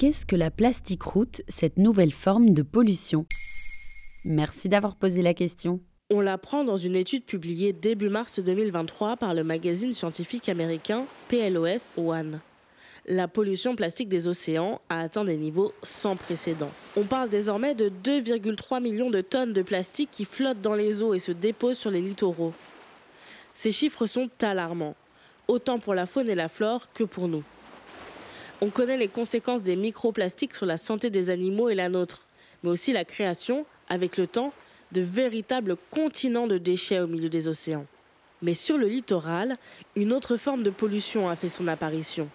Qu'est-ce que la plastique route, cette nouvelle forme de pollution? Merci d'avoir posé la question. On l'apprend dans une étude publiée début mars 2023 par le magazine scientifique américain PLOS One. La pollution plastique des océans a atteint des niveaux sans précédent. On parle désormais de 2,3 millions de tonnes de plastique qui flottent dans les eaux et se déposent sur les littoraux. Ces chiffres sont alarmants, autant pour la faune et la flore que pour nous. On connaît les conséquences des microplastiques sur la santé des animaux et la nôtre, mais aussi la création, avec le temps, de véritables continents de déchets au milieu des océans. Mais sur le littoral, une autre forme de pollution a fait son apparition.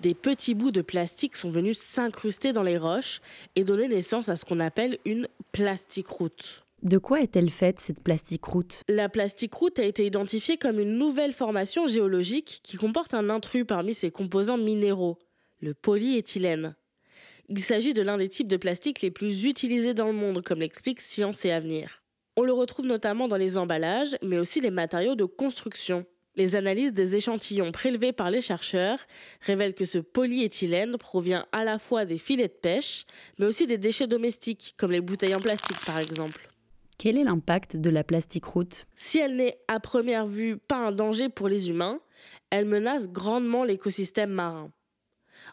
Des petits bouts de plastique sont venus s'incruster dans les roches et donner naissance à ce qu'on appelle une plastique route. De quoi est-elle faite cette plastique route? La plastique route a été identifiée comme une nouvelle formation géologique qui comporte un intrus parmi ses composants minéraux, le polyéthylène. Il s'agit de l'un des types de plastique les plus utilisés dans le monde, comme l'explique Science et Avenir. On le retrouve notamment dans les emballages, mais aussi les matériaux de construction. Les analyses des échantillons prélevés par les chercheurs révèlent que ce polyéthylène provient à la fois des filets de pêche, mais aussi des déchets domestiques, comme les bouteilles en plastique par exemple. Quel est l'impact de la plastique route? Si elle n'est à première vue pas un danger pour les humains, elle menace grandement l'écosystème marin.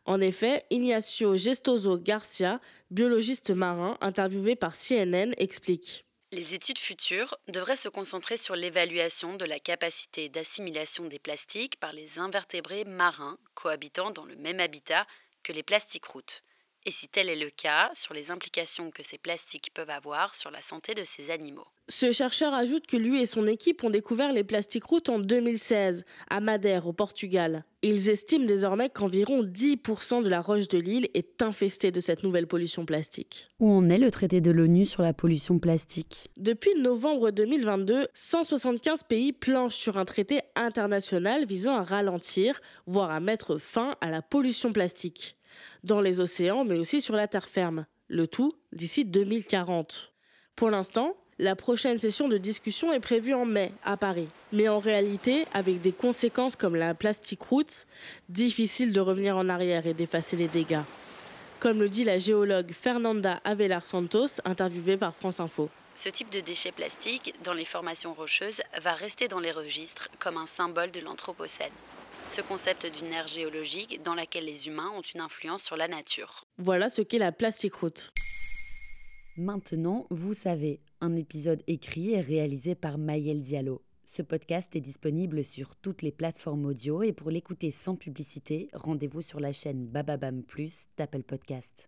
En effet, Ignacio Gestoso Garcia, biologiste marin interviewé par CNN, explique. Les études futures devraient se concentrer sur l'évaluation de la capacité d'assimilation des plastiques par les invertébrés marins cohabitant dans le même habitat que les plastiques routes et si tel est le cas, sur les implications que ces plastiques peuvent avoir sur la santé de ces animaux. Ce chercheur ajoute que lui et son équipe ont découvert les plastiques routes en 2016, à Madère, au Portugal. Ils estiment désormais qu'environ 10% de la roche de l'île est infestée de cette nouvelle pollution plastique. Où en est le traité de l'ONU sur la pollution plastique? Depuis novembre 2022, 175 pays planchent sur un traité international visant à ralentir, voire à mettre fin à la pollution plastique dans les océans, mais aussi sur la terre ferme. Le tout d'ici 2040. Pour l'instant, la prochaine session de discussion est prévue en mai à Paris. Mais en réalité, avec des conséquences comme la plastique route, difficile de revenir en arrière et d'effacer les dégâts. Comme le dit la géologue Fernanda Avelar Santos, interviewée par France Info. Ce type de déchets plastiques, dans les formations rocheuses, va rester dans les registres comme un symbole de l'Anthropocène ce concept d'une ère géologique dans laquelle les humains ont une influence sur la nature. Voilà ce qu'est la plastique route. Maintenant, vous savez, un épisode écrit et réalisé par Maël Diallo. Ce podcast est disponible sur toutes les plateformes audio et pour l'écouter sans publicité, rendez-vous sur la chaîne Bababam Plus d'Apple Podcast.